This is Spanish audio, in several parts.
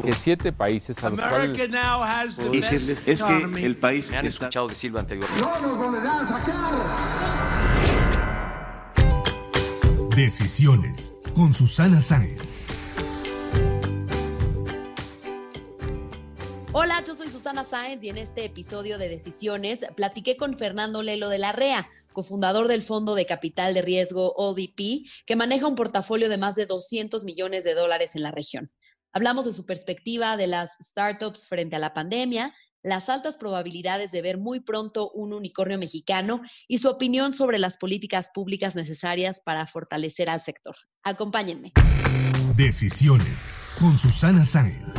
Que siete países a los America cuales now has the decirles best es que el país Me han está escuchado decirlo anteriormente. No nos volverán a sacar. Decisiones con Susana Sáenz. Hola, yo soy Susana Sáenz y en este episodio de Decisiones platiqué con Fernando Lelo de la REA, cofundador del fondo de capital de riesgo OVP, que maneja un portafolio de más de 200 millones de dólares en la región. Hablamos de su perspectiva de las startups frente a la pandemia, las altas probabilidades de ver muy pronto un unicornio mexicano y su opinión sobre las políticas públicas necesarias para fortalecer al sector. Acompáñenme. Decisiones con Susana Sáenz.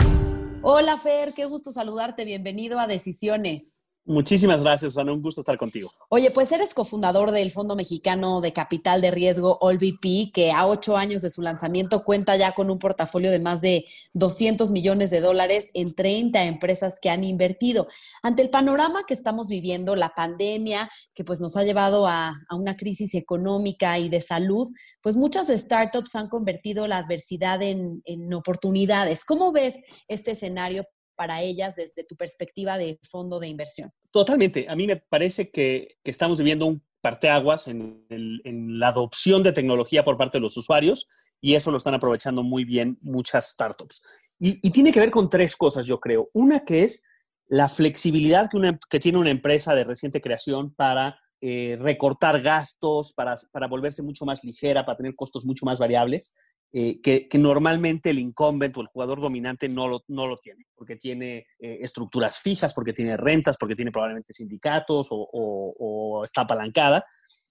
Hola Fer, qué gusto saludarte. Bienvenido a Decisiones. Muchísimas gracias, Susana. Un gusto estar contigo. Oye, pues eres cofundador del Fondo Mexicano de Capital de Riesgo AllVP, que a ocho años de su lanzamiento cuenta ya con un portafolio de más de 200 millones de dólares en 30 empresas que han invertido. Ante el panorama que estamos viviendo, la pandemia, que pues nos ha llevado a, a una crisis económica y de salud, pues muchas startups han convertido la adversidad en, en oportunidades. ¿Cómo ves este escenario para ellas desde tu perspectiva de fondo de inversión? Totalmente. A mí me parece que, que estamos viviendo un parteaguas en, el- en la adopción de tecnología por parte de los usuarios y eso lo están aprovechando muy bien muchas startups. Y, y tiene que ver con tres cosas, yo creo. Una que es la flexibilidad que, una- que tiene una empresa de reciente creación para eh, recortar gastos, para, para volverse mucho más ligera, para tener costos mucho más variables. Eh, que, que normalmente el incumbent o el jugador dominante no lo, no lo tiene, porque tiene eh, estructuras fijas, porque tiene rentas, porque tiene probablemente sindicatos o, o- o está apalancada.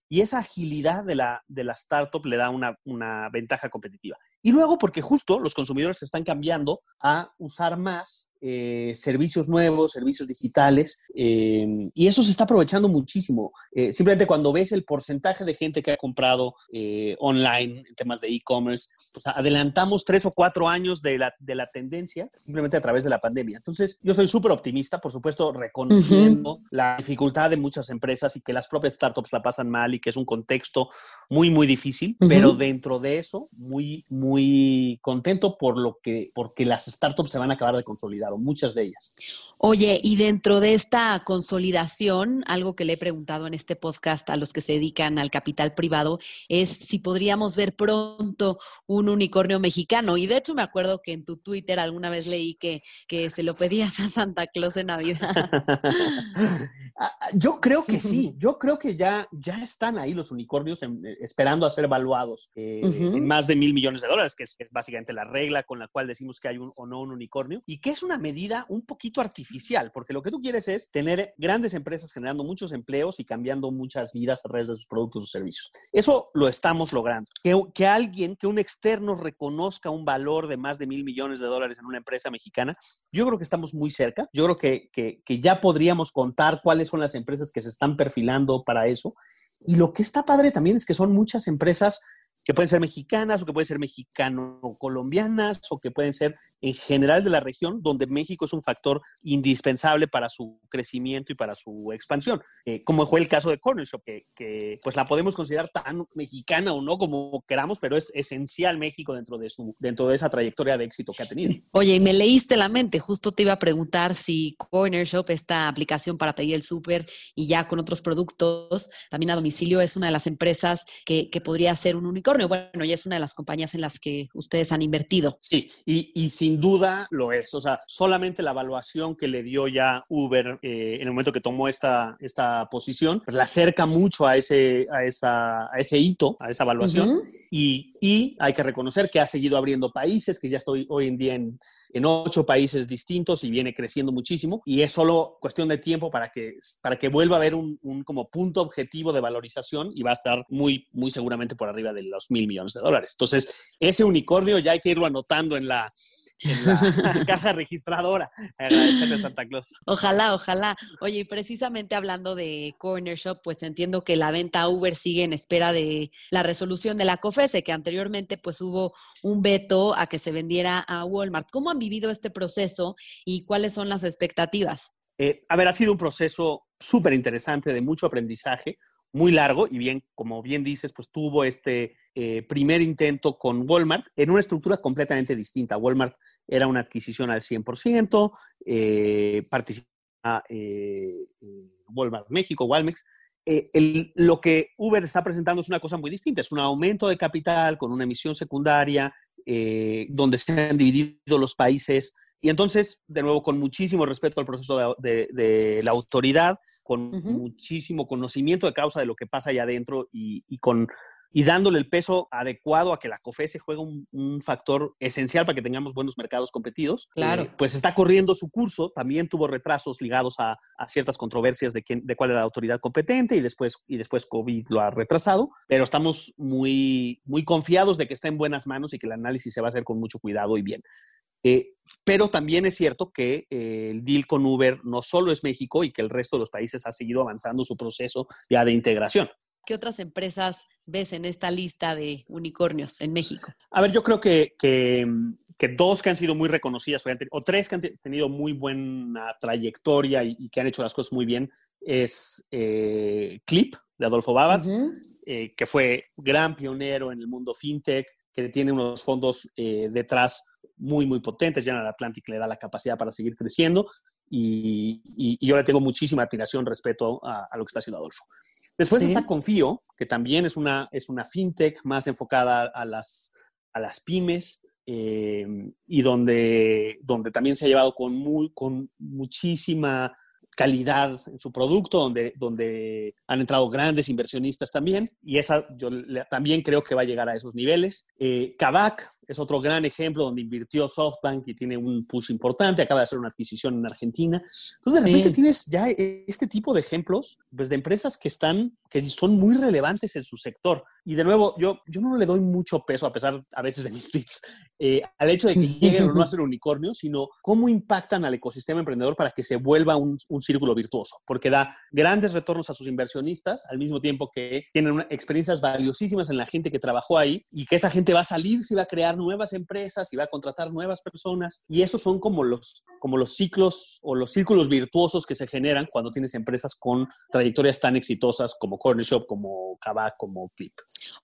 Y esa agilidad de la, de la startup le da una, una ventaja competitiva. Y luego porque justo los consumidores se están cambiando a usar más eh, servicios nuevos, servicios digitales, eh, y eso se está aprovechando muchísimo. Eh, simplemente cuando ves el porcentaje de gente que ha comprado eh, online en temas de e-commerce, pues adelantamos tres o cuatro años de la, de la tendencia simplemente a través de la pandemia. Entonces, yo soy súper optimista, por supuesto, reconociendo la dificultad de muchas empresas y que las propias startups la pasan mal y que es un contexto muy, muy difícil, Ujú. pero dentro de eso, muy, muy contento por lo que, porque las startups se van a acabar de consolidar, o muchas de ellas. Oye, y dentro de esta consolidación, algo que le he preguntado en este podcast a los que se dedican al capital privado es si podríamos ver pronto un unicornio mexicano. Y de hecho me acuerdo que en tu Twitter alguna vez leí que, que se lo pedías a Santa Claus en Navidad. Ah, Yo creo que sí, yo creo que ya, ya están ahí los unicornios en- eh, esperando a ser evaluados eh, en más de mil millones de dólares, que es, es básicamente la regla con la cual decimos que hay un o no un unicornio, y que es una medida un poquito artificial, porque lo que tú quieres es tener grandes empresas generando muchos empleos y cambiando muchas vidas a través de sus productos o servicios. Eso lo estamos logrando. Que, que alguien, que un externo reconozca un valor de más de mil millones de dólares en una empresa mexicana, yo creo que estamos muy cerca. Yo creo que, que, que ya podríamos contar cuáles son las empresas que se están perfilando para eso. Y lo que está padre también es que son muchas empresas que pueden ser mexicanas o que pueden ser mexicano-colombianas o que pueden ser en general de la región, donde México es un factor indispensable para su crecimiento y para su expansión. Eh, como fue el caso de Corner Shop, que, pues la podemos considerar tan mexicana o no como queramos, pero es esencial México dentro de, su, dentro de esa trayectoria de éxito que ha tenido. Oye, y me leíste la mente, justo te iba a preguntar si Corner Shop, esta aplicación para pedir el súper y ya con otros productos, también a domicilio, es una de las empresas que, que podría ser un unicornio. Bueno, ya es una de las compañías en las que ustedes han invertido. Sí, y, y sin duda lo es. O sea, solamente la evaluación que le dio ya Uber eh, en el momento que tomó esta, esta posición, pues la acerca mucho a ese, a, esa, a ese hito, a esa evaluación. Y, y, hay que reconocer que ha seguido abriendo países, que ya estoy hoy en día en, en, ocho países distintos y viene creciendo muchísimo. Y es solo cuestión de tiempo para que, para que vuelva a haber un, como punto objetivo de valorización y va a estar muy, muy seguramente por arriba de los mil millones de dólares. Entonces, ese unicornio ya hay que irlo anotando en la, en la caja registradora. Agradecerle a Santa Claus. Ojalá, ojalá. Oye, y precisamente hablando de Corner Shop, pues entiendo que la venta Uber sigue en espera de la resolución de la COFESE, que anteriormente pues hubo un veto a que se vendiera a Walmart. ¿Cómo han vivido este proceso y cuáles son las expectativas? Eh, a ver, ha sido un proceso súper interesante, de mucho aprendizaje, muy largo y bien, como bien dices, pues tuvo este eh, primer intento con Walmart en una estructura completamente distinta. Walmart era una adquisición al 100%, eh, participa eh, Walmart México, Walmex. Eh, lo que Uber está presentando es una cosa muy distinta, es un aumento de capital con una emisión secundaria, donde se han dividido los países y entonces, de nuevo, con muchísimo respeto al proceso de, de, de la autoridad, con uh -huh. muchísimo conocimiento de causa de lo que pasa allá adentro y, y, con, y dándole el peso adecuado a que la COFESE juega un, un factor esencial para que tengamos buenos mercados competidos, claro. Eh, pues está corriendo su curso. También tuvo retrasos ligados a, a ciertas controversias de, quién, de cuál era la autoridad competente y después, y después COVID lo ha retrasado, pero estamos muy, muy confiados de que está en buenas manos y que el análisis se va a hacer con mucho cuidado y bien. Eh, pero también es cierto que eh, el deal con Uber no solo es México y que el resto de los países ha seguido avanzando su proceso ya de integración. ¿Qué otras empresas ves en esta lista de unicornios en México? A ver, yo creo que, que, que dos que han sido muy reconocidas o tres que han tenido muy buena trayectoria y, y que han hecho las cosas muy bien es eh, Clip de Adolfo Babatz, uh -huh. eh, que fue gran pionero en el mundo fintech, que tiene unos fondos eh, detrás muy, muy potentes. General Atlantic le da la capacidad para seguir creciendo y, y, y yo le tengo muchísima admiración, respeto a, a, lo que está haciendo Adolfo. Después sí. está Confío, que también es una, es una fintech más enfocada a las, a las pymes eh, y donde, donde también se ha llevado con, muy, con muchísima calidad en su producto, donde, donde han entrado grandes inversionistas también, y esa yo le, también creo que va a llegar a esos niveles. Eh, Kavak es otro gran ejemplo donde invirtió SoftBank y tiene un push importante, acaba de hacer una adquisición en Argentina. Entonces, de repente sí. tienes ya este tipo de ejemplos pues, de empresas que están, que son muy relevantes en su sector. Y de nuevo, yo, yo no le doy mucho peso, a pesar a veces de mis tweets, eh, al hecho de que lleguen o no a ser unicornios, sino cómo impactan al ecosistema emprendedor para que se vuelva un, un círculo virtuoso, porque da grandes retornos a sus inversionistas, al mismo tiempo que tienen experiencias valiosísimas en la gente que trabajó ahí y que esa gente va a salir, y va a crear nuevas empresas y va a contratar nuevas personas. Y esos son como los, como los ciclos o los círculos virtuosos que se generan cuando tienes empresas con trayectorias tan exitosas como Corner Shop, como Kavak, como Clip.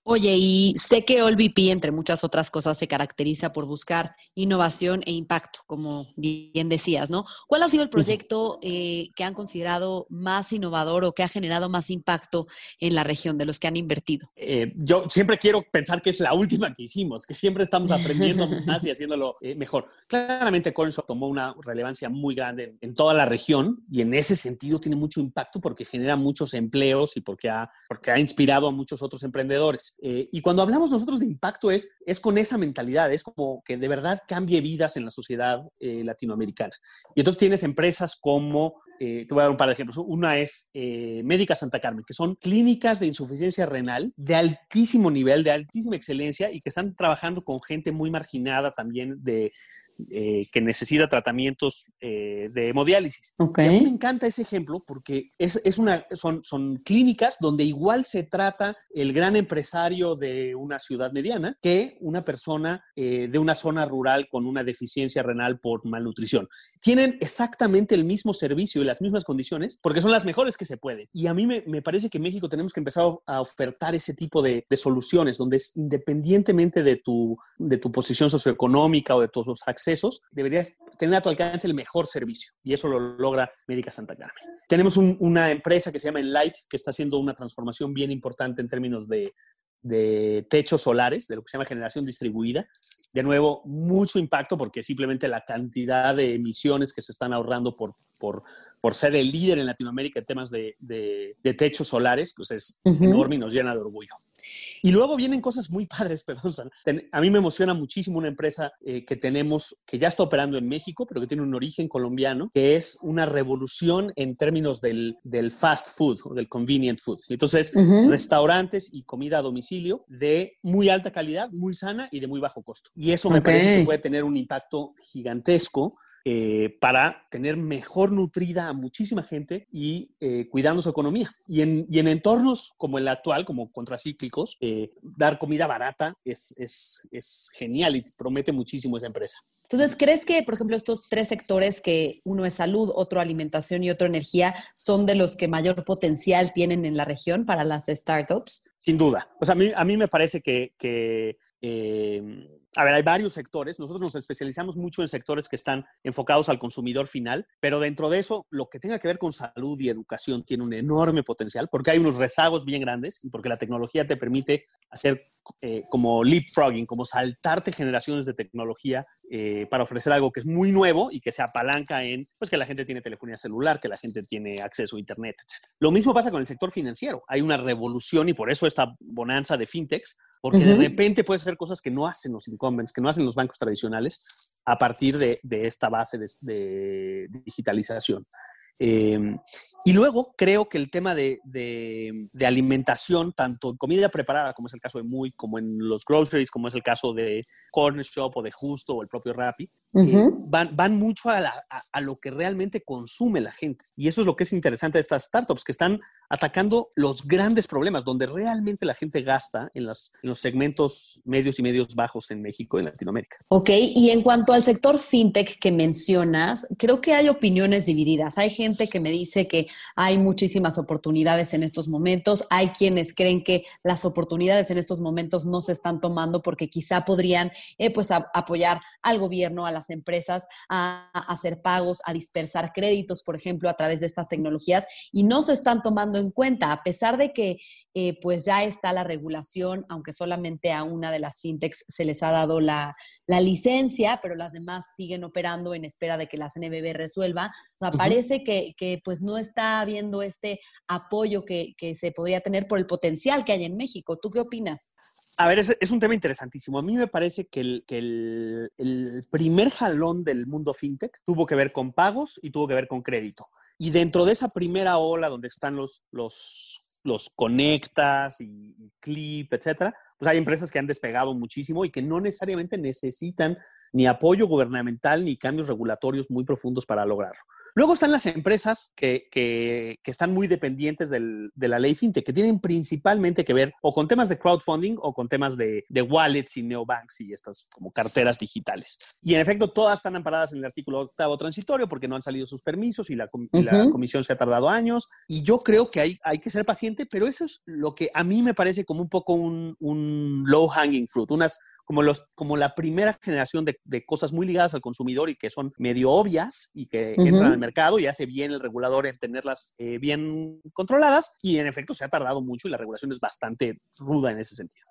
Oye, y sé que OLVP, entre muchas otras cosas, se caracteriza por buscar innovación e impacto, como bien decías, ¿no? ¿Cuál ha sido el proyecto eh, que han considerado más innovador o que ha generado más impacto en la región de los que han invertido? Eh, yo siempre quiero pensar que es la última que hicimos, que siempre estamos aprendiendo más y haciéndolo eh, mejor. Claramente, Cornershop tomó una relevancia muy grande en, en, toda la región y en ese sentido tiene mucho impacto porque genera muchos empleos y porque ha, porque ha inspirado a muchos otros emprendedores. Eh, y cuando hablamos nosotros de impacto es, es con esa mentalidad, es como que de verdad cambie vidas en la sociedad eh, latinoamericana. Y entonces tienes empresas como, eh, te voy a dar un par de ejemplos, una es Médica Santa Carmen, que son clínicas de insuficiencia renal de altísimo nivel, de altísima excelencia y que están trabajando con gente muy marginada también de, eh, que necesita tratamientos eh, de hemodiálisis. Okay. Y a mí me encanta ese ejemplo porque es, es una, son, son, clínicas donde igual se trata el gran empresario de una ciudad mediana que una persona eh, de una zona rural con una deficiencia renal por malnutrición. Tienen exactamente el mismo servicio y las mismas condiciones porque son las mejores que se pueden. Y a mí me, me parece que en México tenemos que empezar a ofertar ese tipo de, de soluciones donde es, independientemente de tu, de tu posición socioeconómica o de tus accesos, deberías tener a tu alcance el mejor servicio. Y eso lo logra Médica Santa Carmen. Tenemos un, una empresa que se llama Enlight, que está haciendo una transformación bien importante en términos de, techos solares, de lo que se llama generación distribuida. De nuevo, mucho impacto porque simplemente la cantidad de emisiones que se están ahorrando por, por ser el líder en Latinoamérica en temas de, de, de techos solares, pues es Ujú. enorme y nos llena de orgullo. Y luego vienen cosas muy padres, perdón. A mí me emociona muchísimo una empresa eh, que tenemos, que ya está operando en México, pero que tiene un origen colombiano, que es una revolución en términos del, del fast food o del convenient food. Entonces, Ujú. restaurantes y comida a domicilio de muy alta calidad, muy sana y de muy bajo costo. Y eso me Ok. parece que puede tener un impacto gigantesco eh, para tener mejor nutrida a muchísima gente y eh, cuidando su economía. Y en, y en entornos como el actual, como contracíclicos, eh, dar comida barata es, es, es genial y promete muchísimo esa empresa. Entonces, ¿crees que, por ejemplo, estos tres sectores, que uno es salud, otro alimentación y otro energía, son de los que mayor potencial tienen en la región para las startups? Sin duda. O sea, a mí, a mí me parece que, que eh, a ver, hay varios sectores. Nosotros nos especializamos mucho en sectores que están enfocados al consumidor final, pero dentro de eso, lo que tenga que ver con salud y educación tiene un enorme potencial porque hay unos rezagos bien grandes y porque la tecnología te permite hacer eh, como leapfrogging, como saltarte generaciones de tecnología eh, para ofrecer algo que es muy nuevo y que se apalanca en pues, que la gente tiene telefonía celular, que la gente tiene acceso a Internet, etc. Lo mismo pasa con el sector financiero. Hay una revolución y por eso esta bonanza de fintechs, porque de Ujú. repente puedes hacer cosas que no hacen los incumbents, que no hacen los bancos tradicionales a partir de, de esta base de, de digitalización. Eh, y luego creo que el tema de, de, de, alimentación, tanto en comida preparada, como es el caso de Muy, como en los groceries, como es el caso de Corner Shop o de Justo o el propio Rappi, Uh eh, -huh. van, van mucho a, la, a, a, lo que realmente consume la gente. Y eso es lo que es interesante de estas startups, que están atacando los grandes problemas, donde realmente la gente gasta en, las, en los segmentos medios y medios bajos en México y en Latinoamérica. Ok, y en cuanto al sector fintech que mencionas, creo que hay opiniones divididas. Hay gente que me dice que hay muchísimas oportunidades en estos momentos. Hay quienes creen que las oportunidades en estos momentos no se están tomando porque quizá podrían eh, pues, apoyar al gobierno, a las empresas, a, a, hacer pagos, a dispersar créditos, por ejemplo, a través de estas tecnologías y no se están tomando en cuenta, a pesar de que eh, pues ya está la regulación, aunque solamente a una de las fintechs se les ha dado la, la licencia, pero las demás siguen operando en espera de que la CNBB resuelva. O sea, uh -huh. parece que, que, pues no está habiendo este apoyo que, que se podría tener por el potencial que hay en México. ¿Tú qué opinas? A ver, es, un tema interesantísimo. A mí me parece que, el, primer jalón del mundo fintech tuvo que ver con pagos y tuvo que ver con crédito. Y dentro de esa primera ola donde están los, los, los conectas y, y clip, etcétera, pues hay empresas que han despegado muchísimo y que no necesariamente necesitan ni apoyo gubernamental ni cambios regulatorios muy profundos para lograrlo. Luego están las empresas que, que, que están muy dependientes del, de la ley fintech, que tienen principalmente que ver o con temas de crowdfunding o con temas de, de, wallets y neobanks y estas como carteras digitales. Y en efecto, todas están amparadas en el artículo octavo transitorio porque no han salido sus permisos y la, uh -huh. la comisión se ha tardado años. Y yo creo que hay, hay, que ser paciente, pero eso es lo que a mí me parece como un poco un, un low hanging fruit, unas como, los, como la primera generación de, de, cosas muy ligadas al consumidor y que son medio obvias y que uh -huh. entran al mercado y hace bien el regulador en tenerlas eh, bien controladas y en efecto se ha tardado mucho y la regulación es bastante ruda en ese sentido.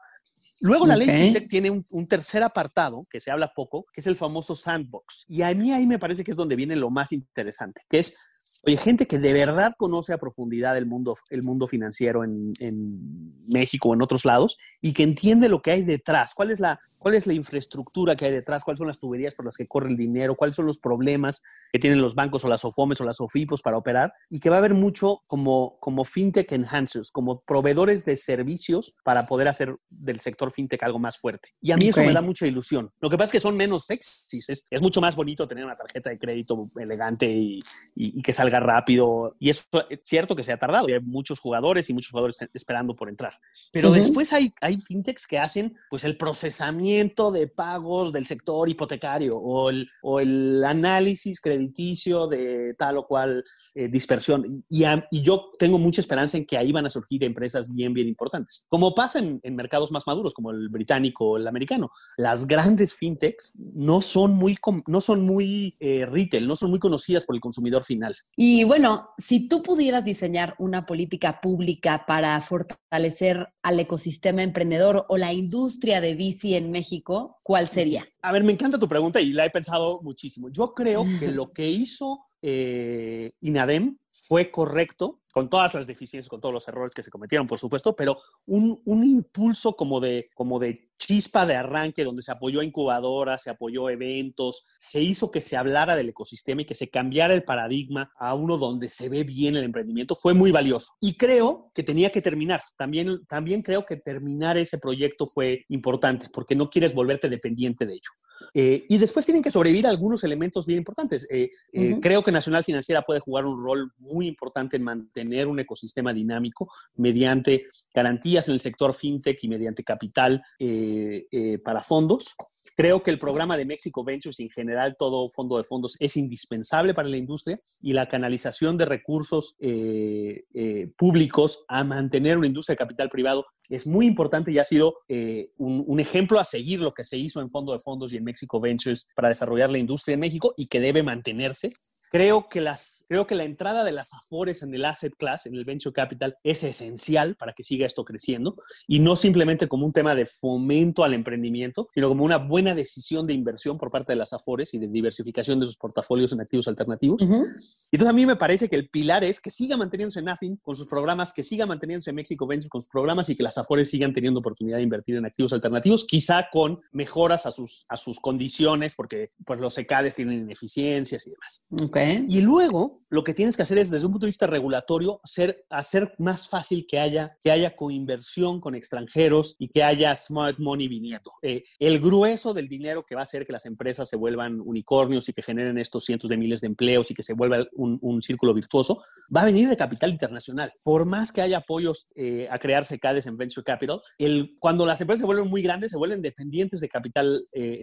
Luego la okay. ley FinTech tiene un, un, tercer apartado que se habla poco, que es el famoso sandbox. Y a mí ahí me parece que es donde viene lo más interesante, que es Oye, gente que de verdad conoce a profundidad el mundo, el mundo financiero en, en, México o en otros lados y que entiende lo que hay detrás, cuál es, la, cuál es la infraestructura que hay detrás, cuáles son las tuberías por las que corre el dinero, cuáles son los problemas que tienen los bancos o las OFOMES o las OFIPOS para operar y que va a haber mucho como, como fintech enhancers, como proveedores de servicios para poder hacer del sector fintech algo más fuerte. Y a mí okay. eso me da mucha ilusión. Lo que pasa es que son menos sexys, es, es mucho más bonito tener una tarjeta de crédito elegante y, y, y que salga rápido. Y eso es cierto que se ha tardado y hay muchos jugadores y muchos jugadores esperando por entrar. Pero uh -huh. después hay, hay fintechs que hacen pues el procesamiento de pagos del sector hipotecario o el, o el análisis crediticio de tal o cual eh, dispersión. Y, y, a, y, yo tengo mucha esperanza en que ahí van a surgir empresas bien, bien importantes. Como pasa en, en mercados más maduros como el británico o el americano. Las grandes fintechs no son muy, no son muy eh, retail, no son muy conocidas por el consumidor final. Y bueno, si tú pudieras diseñar una política pública para fortalecer al ecosistema emprendedor o la industria de bici en México, ¿cuál sería? A ver, me encanta tu pregunta y la he pensado muchísimo. Yo creo que lo que hizo eh, INADEM fue correcto, con todas las deficiencias, con todos los errores que se cometieron, por supuesto, pero un, un, impulso como de, como de chispa de arranque, donde se apoyó a incubadoras, se apoyó eventos, se hizo que se hablara del ecosistema y que se cambiara el paradigma a uno donde se ve bien el emprendimiento, fue muy valioso. Y creo que tenía que terminar. También, también creo que terminar ese proyecto fue importante, porque no quieres volverte dependiente de ello. Eh, y después tienen que sobrevivir algunos elementos bien importantes. Eh, eh, creo que Nacional Financiera puede jugar un rol muy importante en mantener un ecosistema dinámico mediante garantías en el sector fintech y mediante capital para fondos. Creo que el programa de México Ventures y en general todo fondo de fondos es indispensable para la industria y la canalización de recursos públicos a mantener una industria de capital privado es muy importante y ha sido un, un ejemplo a seguir lo que se hizo en fondo de fondos y en México Ventures para desarrollar la industria en México y que debe mantenerse. Creo que, las, creo que la entrada de las AFORES en el asset class, en el venture capital, es esencial para que siga esto creciendo y no simplemente como un tema de fomento al emprendimiento, sino como una buena decisión de inversión por parte de las AFORES y de diversificación de sus portafolios en activos alternativos. Entonces a mí me parece que el pilar es que siga manteniéndose en AFIN con sus programas, que siga manteniéndose en México Ventures con sus programas y que las AFORES sigan teniendo oportunidad de invertir en activos alternativos, quizá con mejoras a sus, a sus condiciones, porque pues los ECADES tienen ineficiencias y demás. Okay. Y luego lo que tienes que hacer es, desde un punto de vista regulatorio, ser, hacer más fácil que haya, que haya coinversión con extranjeros y que haya smart money viniendo. Eh, el grueso del dinero que va a hacer que las empresas se vuelvan unicornios y que generen estos cientos de miles de empleos y que se vuelva un, un círculo virtuoso, va a venir de capital internacional. Por más que haya apoyos eh, a crear CADES en Venture Capital, el, cuando las empresas se vuelven muy grandes, se vuelven dependientes de capital eh,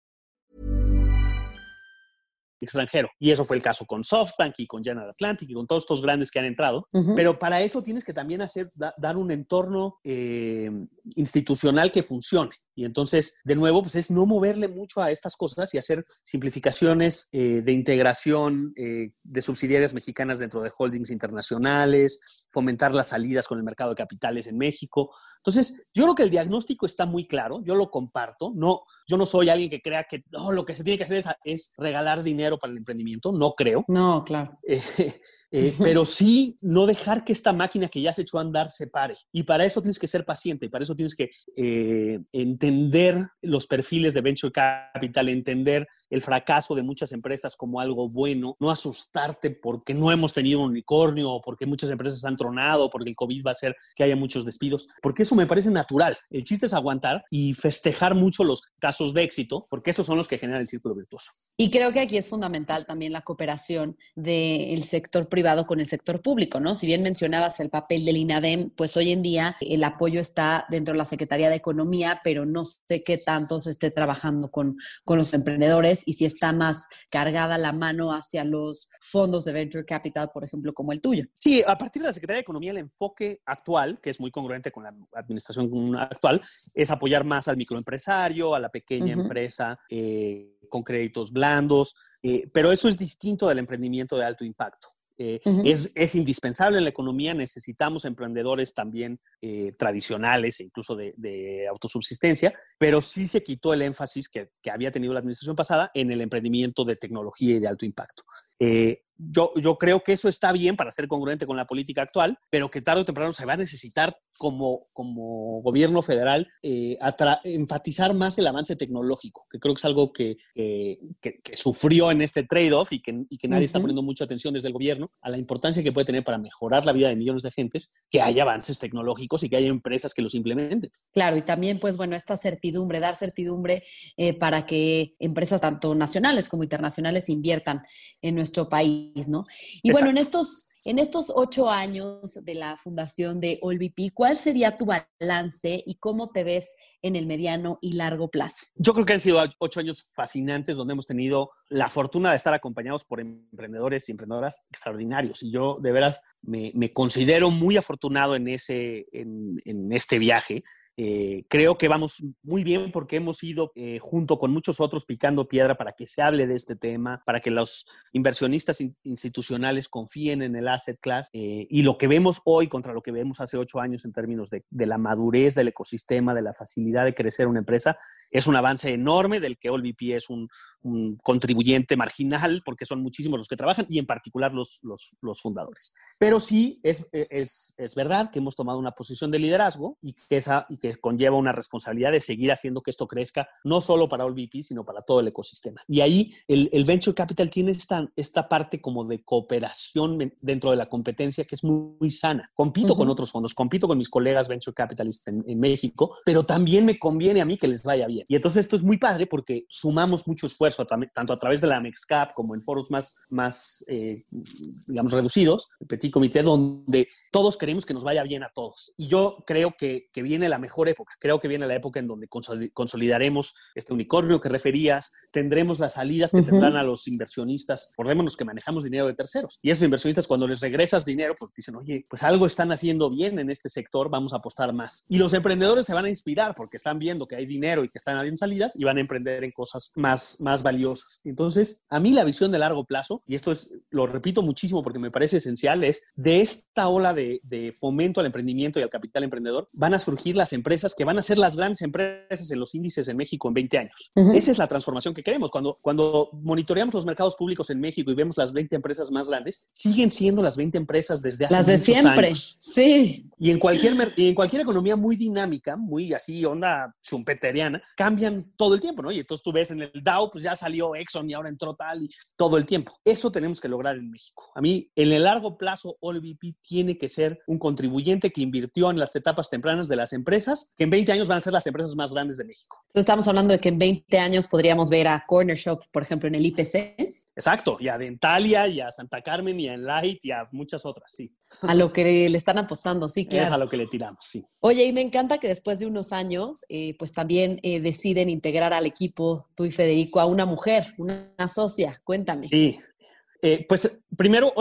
extranjero. Y eso fue el caso con SoftBank y con General Atlantic y con todos estos grandes que han entrado. Uh -huh. Pero para eso tienes que también hacer, da, dar un entorno eh, institucional que funcione. Y entonces, de nuevo, pues es no moverle mucho a estas cosas y hacer simplificaciones eh, de integración eh, de subsidiarias mexicanas dentro de holdings internacionales, fomentar las salidas con el mercado de capitales en México. Entonces, yo creo que el diagnóstico está muy claro, yo lo comparto, no, yo no soy alguien que crea que no, lo que se tiene que hacer es, es regalar dinero para el emprendimiento, no creo. No, claro. Eh, eh, pero sí no dejar que esta máquina que ya se echó a andar se pare. Y para eso tienes que ser paciente, y para eso tienes que eh, entender los perfiles de venture capital, entender el fracaso de muchas empresas como algo bueno, no asustarte porque no hemos tenido un unicornio o porque muchas empresas han tronado, porque el COVID va a hacer que haya muchos despidos, porque eso me parece natural. El chiste es aguantar y festejar mucho los casos de éxito, porque esos son los que generan el círculo virtuoso. Y creo que aquí es fundamental también la cooperación del sector privado con el sector público, ¿no? Si bien mencionabas el papel del INADEM, pues hoy en día el apoyo está dentro de la Secretaría de Economía, pero no sé qué tanto se esté trabajando con, con los emprendedores y si está más cargada la mano hacia los fondos de venture capital, por ejemplo, como el tuyo. Sí, a partir de la Secretaría de Economía, el enfoque actual, que es muy congruente con la administración actual, es apoyar más al microempresario, a la pequeña uh -huh. empresa eh, con créditos blandos, eh, pero eso es distinto del emprendimiento de alto impacto. Eh, uh -huh. es, es, indispensable en la economía, necesitamos emprendedores también eh, tradicionales e incluso de, de, autosubsistencia, pero sí se quitó el énfasis que, que, había tenido la administración pasada en el emprendimiento de tecnología y de alto impacto. Eh, yo, yo, creo que eso está bien para ser congruente con la política actual, pero que tarde o temprano se va a necesitar como, como gobierno federal eh, enfatizar más el avance tecnológico, que creo que es algo que, que, que, que sufrió en este trade-off y que, y que nadie uh -huh. está poniendo mucha atención desde el gobierno a la importancia que puede tener para mejorar la vida de millones de gentes, que haya avances tecnológicos y que haya empresas que los implementen. Claro, y también, pues bueno, esta certidumbre, dar certidumbre eh, para que empresas tanto nacionales como internacionales inviertan en nuestro país. país, ¿no? Y bueno, en estos, en estos ocho años de la fundación de OLVP, ¿cuál sería tu balance y cómo te ves en el mediano y largo plazo? Yo creo que han sido ocho años fascinantes donde hemos tenido la fortuna de estar acompañados por emprendedores y emprendedoras extraordinarios. Y yo de veras me, considero muy afortunado en, ese, en este viaje. Eh, creo que vamos muy bien porque hemos ido eh, junto con muchos otros picando piedra para que se hable de este tema, para que los inversionistas in institucionales confíen en el asset class eh, y lo que vemos hoy contra lo que vemos hace ocho años en términos de, de, la madurez del ecosistema, de la facilidad de crecer una empresa, es un avance enorme del que OLVP es un, un contribuyente marginal porque son muchísimos los que trabajan y en particular los, los, los fundadores. Pero sí es, es, es, verdad que hemos tomado una posición de liderazgo y que, esa, y que conlleva una responsabilidad de seguir haciendo que esto crezca, no solo para OLVP, sino para todo el ecosistema. Y ahí el, el Venture Capital tiene esta, esta parte como de cooperación dentro de la competencia que es muy, muy sana. Compito uh -huh. con otros fondos, compito con mis colegas Venture Capitalists en, en México, pero también me conviene a mí que les vaya bien. Y entonces esto es muy padre porque sumamos mucho esfuerzo, tanto a través de la MEXCAP como en foros más, más eh, digamos, reducidos, el Comité, donde todos queremos que nos vaya bien a todos. Y yo creo que, que viene la mejor época. Creo que viene la época en donde consolidaremos este unicornio que referías, tendremos las salidas que uh -huh. tendrán a los inversionistas, acordémonos que manejamos dinero de terceros. Y esos inversionistas, cuando les regresas dinero, pues dicen, oye, pues algo están haciendo bien en este sector, vamos a apostar más. Y los emprendedores se van a inspirar porque están viendo que hay dinero y que están habiendo salidas y van a emprender en cosas más, más valiosas. Entonces, a mí la visión de largo plazo, y esto es, lo repito muchísimo porque me parece esencial, es de esta ola de, de fomento al emprendimiento y al capital emprendedor, van a surgir las empresas que van a ser las grandes empresas en los índices en México en 20 años. Uh -huh. Esa es la transformación que queremos. Cuando, cuando monitoreamos los mercados públicos en México y vemos las 20 empresas más grandes, siguen siendo las 20 empresas desde hace las de siempre. años. Sí. Y en cualquier, y en cualquier economía muy dinámica, muy así, onda chumpeteriana, cambian todo el tiempo, ¿no? Y entonces tú ves en el Dow, pues ya salió Exxon y ahora entró tal y todo el tiempo. Eso tenemos que lograr en México. A mí, en el largo plazo, OLVP tiene que ser un contribuyente que invirtió en las etapas tempranas de las empresas, que en 20 años van a ser las empresas más grandes de México. Entonces estamos hablando de que en 20 años podríamos ver a Corner Shop, por ejemplo, en el IPC. Exacto, y a Dentalia, y a Santa Carmen, y a Enlight, y a muchas otras, sí. A lo que le están apostando, sí, claro. Es a lo que le tiramos, sí. Oye, y me encanta que después de unos años, eh, pues también eh, deciden integrar al equipo, tú y Federico, a una mujer, una socia. Cuéntame. Sí, eh, pues primero,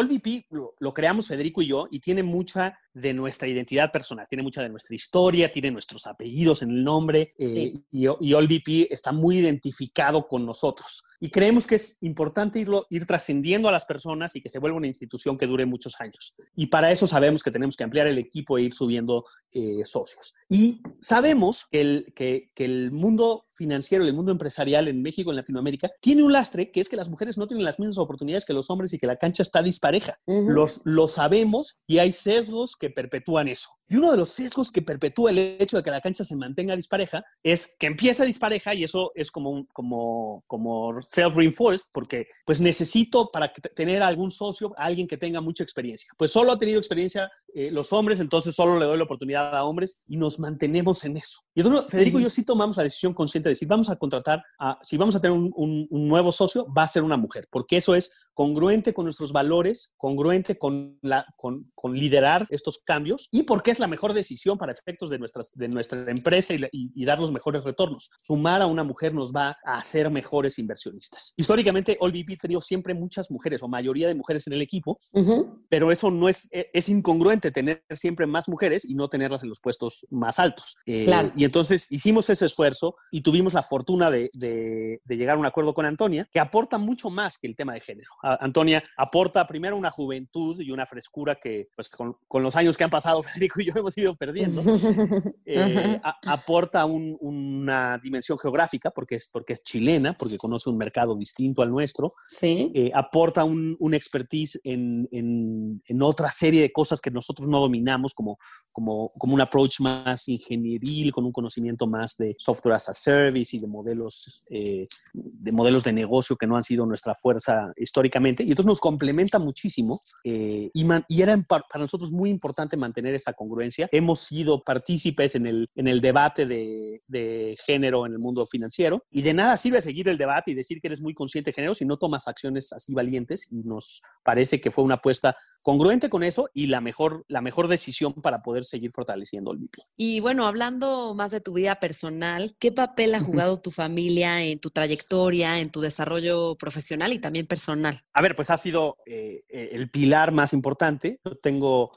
lo, lo, creamos Federico y yo y tiene mucha de nuestra identidad personal, tiene mucha de nuestra historia, tiene nuestros apellidos en el nombre eh, sí. y, y OLVP está muy identificado con nosotros. Y creemos que es importante irlo, ir trascendiendo a las personas y que se vuelva una institución que dure muchos años. Y para eso sabemos que tenemos que ampliar el equipo e ir subiendo eh, socios. Y sabemos que el, que, que el mundo financiero y el mundo empresarial en México, en Latinoamérica, tiene un lastre que es que las mujeres no tienen las mismas oportunidades que los hombres y que la cancha está dispareja. Uh -huh. los, lo sabemos y hay sesgos que perpetúan eso. Y uno de los sesgos que perpetúa el hecho de que la cancha se mantenga dispareja es que empieza dispareja y eso es como, un, como, como self-reinforced porque pues necesito para tener algún socio, a alguien que tenga mucha experiencia. Pues solo ha tenido experiencia eh, los hombres, entonces solo le doy la oportunidad a hombres y nos mantenemos en eso. Y entonces Federico y yo sí tomamos la decisión consciente de decir, vamos a contratar, a, si vamos a tener un, un, un nuevo socio, va a ser una mujer, porque eso es congruente con nuestros valores, congruente con, la, con, con, liderar estos cambios y porque es la mejor decisión para efectos de, nuestras, de nuestra empresa y, y, y, dar los mejores retornos. Sumar a una mujer nos va a hacer mejores inversionistas. Históricamente, OLVP ha tenido siempre muchas mujeres o mayoría de mujeres en el equipo, uh -huh. pero eso no es, e, es incongruente tener siempre más mujeres y no tenerlas en los puestos más altos. Eh, claro. Y entonces hicimos ese esfuerzo y tuvimos la fortuna de, de, de llegar a un acuerdo con Antonia que aporta mucho más que el tema de género. Antonia aporta primero una juventud y una frescura que, pues, con, con los años que han pasado, Federico y yo hemos ido perdiendo. eh, a, aporta un, una dimensión geográfica, porque es, porque es chilena, porque conoce un mercado distinto al nuestro. Sí. Eh, aporta un, un expertise en, en, en, otra serie de cosas que nosotros no dominamos, como, como, como un approach más ingenieril, con un conocimiento más de software as a service y de modelos, eh, de modelos de negocio que no han sido nuestra fuerza históricamente y entonces nos complementa muchísimo eh, y, man, y, era para nosotros muy importante mantener esa congruencia Hemos sido partícipes en el, en el debate de, de género en el mundo financiero y de nada sirve seguir el debate y decir que eres muy consciente de género si no tomas acciones así valientes y nos parece que fue una apuesta congruente con eso y la mejor, la mejor decisión para poder seguir fortaleciendo el VIP. Y bueno, hablando más de tu vida personal, ¿qué papel ha jugado tu familia en tu trayectoria, en tu desarrollo profesional y también personal? A ver, pues ha sido eh, el pilar más importante. Yo tengo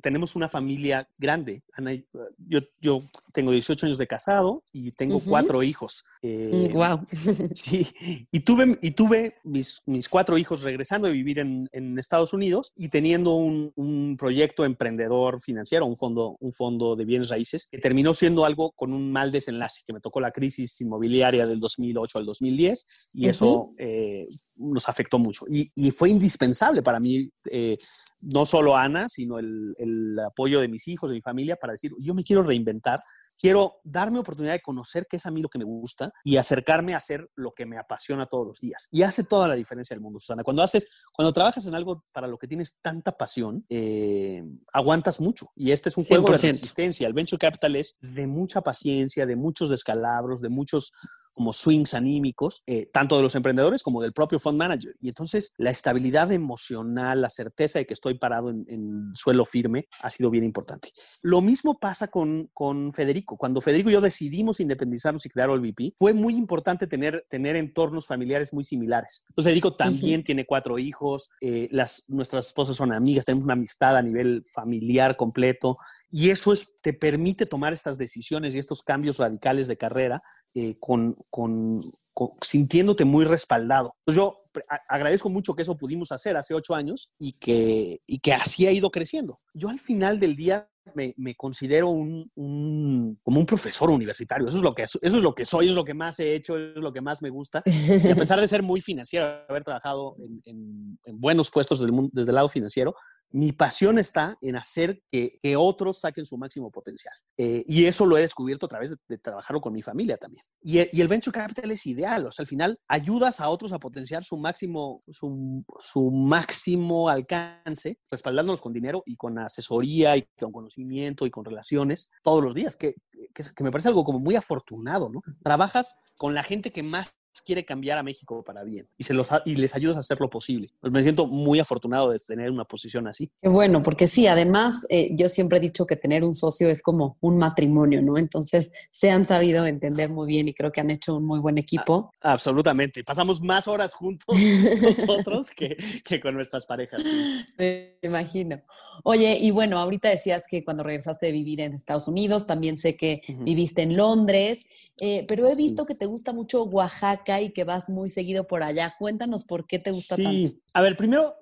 tenemos una familia grande. Ana, yo, yo, tengo 18 años de casado y tengo cuatro hijos. wow. Mm, sí, y tuve, y tuve mis, mis cuatro hijos regresando a vivir en, en Estados Unidos y teniendo un, un, proyecto emprendedor financiero, un fondo, un fondo de bienes raíces, que terminó siendo algo con un mal desenlace, que me tocó la crisis inmobiliaria del 2008 al 2010 y eso eh, nos afectó mucho. Y, y, fue indispensable para mí. Eh, no solo Ana, sino el, el, apoyo de mis hijos, de mi familia, para decir, yo me quiero reinventar, quiero darme oportunidad de conocer qué es a mí lo que me gusta y acercarme a hacer lo que me apasiona todos los días. Y hace toda la diferencia del mundo, Susana. Cuando haces, cuando trabajas en algo para lo que tienes tanta pasión, eh, aguantas mucho. Y este es un juego 100%. de resistencia. El venture capital es de mucha paciencia, de muchos descalabros, de muchos como swings anímicos, eh, tanto de los emprendedores como del propio fund manager. Y entonces la estabilidad emocional, la certeza de que estoy parado en, en suelo firme ha sido bien importante. Lo mismo pasa con, con, Federico. Cuando Federico y yo decidimos independizarnos y crear OLVP, fue muy importante tener, tener entornos familiares muy similares. Entonces Federico también uh -huh. tiene cuatro hijos, eh, las, nuestras esposas son amigas, tenemos una amistad a nivel familiar completo. Y eso es, te permite tomar estas decisiones y estos cambios radicales de carrera eh, con, con, con, sintiéndote muy respaldado. Entonces yo agradezco mucho que eso pudimos hacer hace ocho años y que, y que así ha ido creciendo. Yo al final del día me, me considero un, un, como un profesor universitario. Eso es, lo que, eso es lo que soy, es lo que más he hecho, es lo que más me gusta. Y a pesar de ser muy financiero, haber trabajado en, en, en buenos puestos desde el, desde el lado financiero, mi pasión está en hacer que, otros saquen su máximo potencial. Eh, y eso lo he descubierto a través de, de trabajarlo con mi familia también. Y, y, el venture capital es ideal, o sea, al final ayudas a otros a potenciar su máximo, su, máximo alcance, respaldándolos con dinero y con asesoría y con conocimiento y con relaciones todos los días, que, que, que me parece algo como muy afortunado, ¿no? Trabajas con la gente que más quiere cambiar a México para bien y, se los, y les ayudas a hacer lo posible. Pues me siento muy afortunado de tener una posición así. Qué bueno, porque sí, además eh, yo siempre he dicho que tener un socio es como un matrimonio, ¿no? Entonces se han sabido entender muy bien y creo que han hecho un muy buen equipo. Ah, absolutamente. Pasamos más horas juntos nosotros que, que, con nuestras parejas. Sí. Me imagino. Oye, y bueno, ahorita decías que cuando regresaste de vivir en Estados Unidos, también sé que uh -huh. viviste en Londres, eh, pero he visto sí. que te gusta mucho Oaxaca y que vas muy seguido por allá. Cuéntanos por qué te gusta sí. tanto. A ver, primero,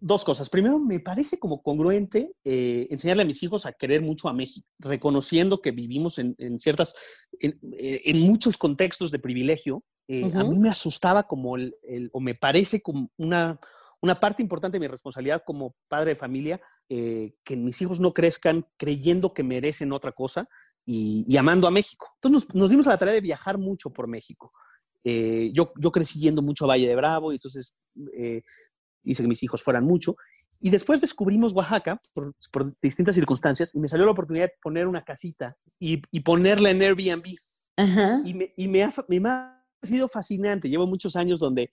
dos cosas. Primero, me parece como congruente eh, enseñarle a mis hijos a querer mucho a México, reconociendo que vivimos en, en ciertas, en, eh, en, muchos contextos de privilegio. Eh, uh -huh. A mí me asustaba como el, el, o me parece como una, una parte importante de mi responsabilidad como padre de familia, eh, que mis hijos no crezcan creyendo que merecen otra cosa y, y amando a México. Entonces nos, nos, dimos a la tarea de viajar mucho por México. Eh, yo, yo crecí yendo mucho a Valle de Bravo y entonces eh, hice que mis hijos fueran mucho. Y después descubrimos Oaxaca por, por, distintas circunstancias y me salió la oportunidad de poner una casita y, y ponerla en Airbnb. -huh. Y, me, y me, ha, me ha sido fascinante. Llevo muchos años donde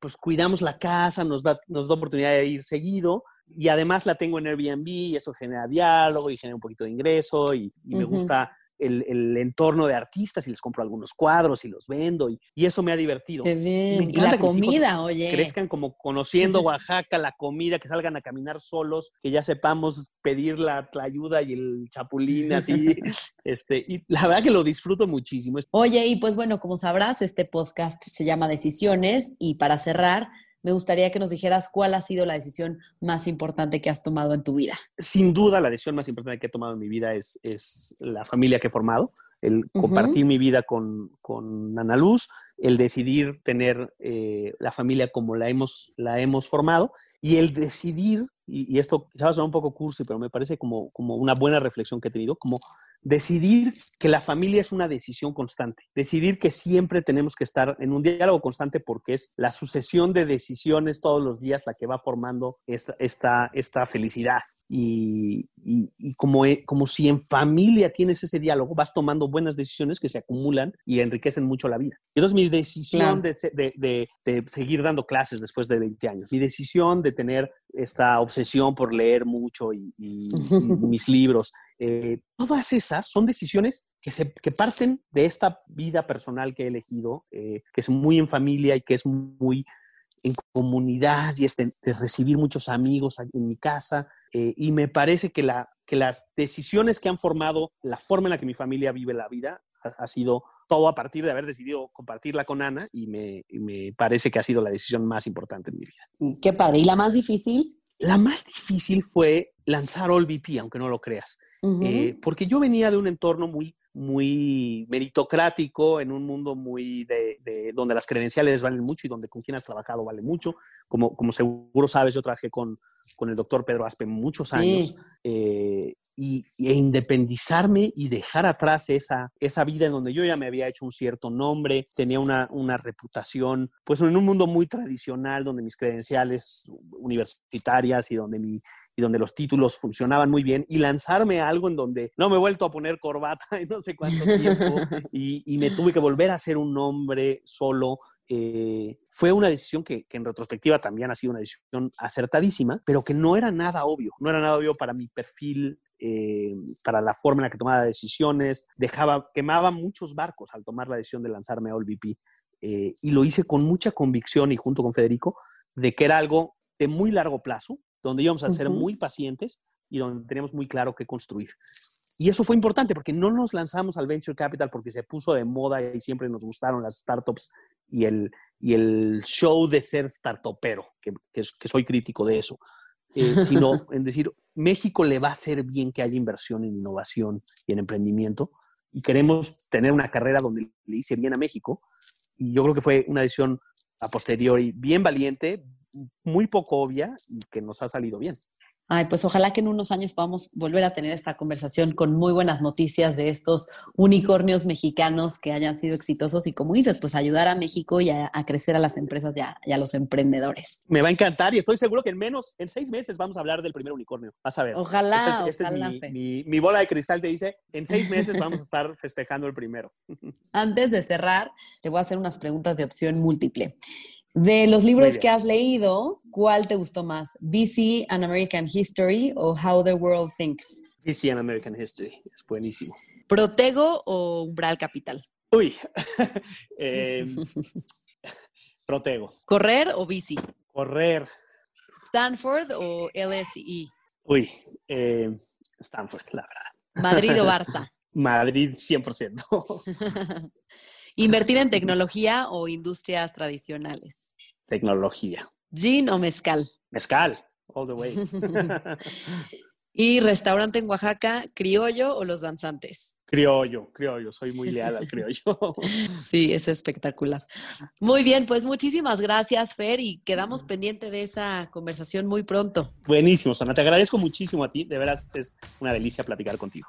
pues cuidamos la casa, nos da, nos da oportunidad de ir seguido y además la tengo en Airbnb y eso genera diálogo y genera un poquito de ingreso y, y uh -huh. me gusta el, el, entorno de artistas y les compro algunos cuadros y los vendo y, y eso me ha divertido. Qué bien. Y, y la comida, oye. Crezcan como conociendo Oaxaca, la comida, que salgan a caminar solos, que ya sepamos pedir la, la ayuda y el chapulín así. este, y la verdad que lo disfruto muchísimo. Oye, y pues bueno, como sabrás, este podcast se llama Decisiones y para cerrar, me gustaría que nos dijeras cuál ha sido la decisión más importante que has tomado en tu vida. Sin duda, la decisión más importante que he tomado en mi vida es, es la familia que he formado, el compartir uh -huh. mi vida con, con Ana Luz, el decidir tener eh, la familia como la hemos, la hemos formado y el decidir, y, y esto quizás suena un poco cursi, pero me parece como, como una buena reflexión que he tenido, como decidir que la familia es una decisión constante, decidir que siempre tenemos que estar en un diálogo constante porque es la sucesión de decisiones todos los días la que va formando esta, esta, esta felicidad. y, y, y como, e- como si en familia tienes ese diálogo, vas tomando buenas decisiones que se acumulan y enriquecen mucho la vida. Entonces mi decisión Claro. de, de- de- de seguir dando clases después de 20 años, mi decisión de tener esta obsesión por leer mucho y, y- y mis libros, eh, todas esas son decisiones que, se, que parten de esta vida personal que he elegido, eh, que es muy en familia y que es muy en comunidad y es de, recibir muchos amigos en mi casa. eh, y me parece que, la, que las decisiones que han formado la forma en la que mi familia vive la vida ha, ha sido todo a partir de haber decidido compartirla con Ana y me, y me parece que ha sido la decisión más importante en mi vida. Qué padre. ¿Y la más difícil? La más difícil fue lanzar All VP, aunque no lo creas. Eh, porque yo venía de un entorno muy, muy meritocrático, en un mundo muy de, de- donde las credenciales valen mucho y donde con quien has trabajado vale mucho. Como, como seguro sabes, yo trabajé con, con el doctor Pedro Aspe muchos Sí. años eh, y, y independizarme y dejar atrás esa, esa vida en donde yo ya me había hecho un cierto nombre, tenía una, una reputación, pues en un mundo muy tradicional donde mis credenciales universitarias y donde mi, donde los títulos funcionaban muy bien y lanzarme a algo en donde no me he vuelto a poner corbata en no sé cuánto tiempo y, me tuve que volver a ser un hombre solo. eh, fue una decisión que, que en retrospectiva también ha sido una decisión acertadísima, pero que no era nada obvio, no era nada obvio para mi perfil, eh, para la forma en la que tomaba decisiones, dejaba, quemaba muchos barcos al tomar la decisión de lanzarme a All VP. Eh, y lo hice con mucha convicción y junto con Federico de que era algo de muy largo plazo, donde íbamos a ser Ujú. muy pacientes y donde teníamos muy claro qué construir. Y eso fue importante porque no nos lanzamos al venture capital porque se puso de moda y siempre nos gustaron las startups y el, y el show de ser startupero, que, que, que soy crítico de eso, eh, sino en decir, México le va a hacer bien que haya inversión en innovación y en emprendimiento y queremos tener una carrera donde le hice bien a México. Y yo creo que fue una decisión a posteriori bien valiente, muy poco obvia y que nos ha salido bien. Ay, pues ojalá que en unos años podamos volver a tener esta conversación con muy buenas noticias de estos unicornios mexicanos que hayan sido exitosos y como dices, pues ayudar a México y a, a crecer a las empresas y a, y a los emprendedores. Me va a encantar y estoy seguro que en menos, en seis meses vamos a hablar del primer unicornio. Vas a ver. Ojalá, Este es- este es mi, mi- mi bola de cristal te dice, en seis meses vamos a estar festejando el primero. Antes de cerrar, te voy a hacer unas preguntas de opción múltiple. De los libros que has leído, ¿cuál te gustó más? BC, An American History o How the World Thinks? DC and American History. Es buenísimo. ¿Protego o Umbral Capital? Uy. Eh, protego. ¿Correr o bici? Correr. ¿Stanford o LSE? Uy. eh, Stanford, la verdad. ¿Madrid o Barça? Madrid 100%. ¿Invertir en tecnología o industrias tradicionales? Tecnología. ¿Gin o mezcal? Mezcal. All the way. ¿Y restaurante en Oaxaca, criollo o los danzantes? criollo, criollo. Soy muy leal al criollo. Sí, es espectacular. Muy bien, pues muchísimas gracias, Fer, y quedamos pendiente de esa conversación muy pronto. Buenísimo, Sana. Te agradezco muchísimo a ti. De veras es una delicia platicar contigo.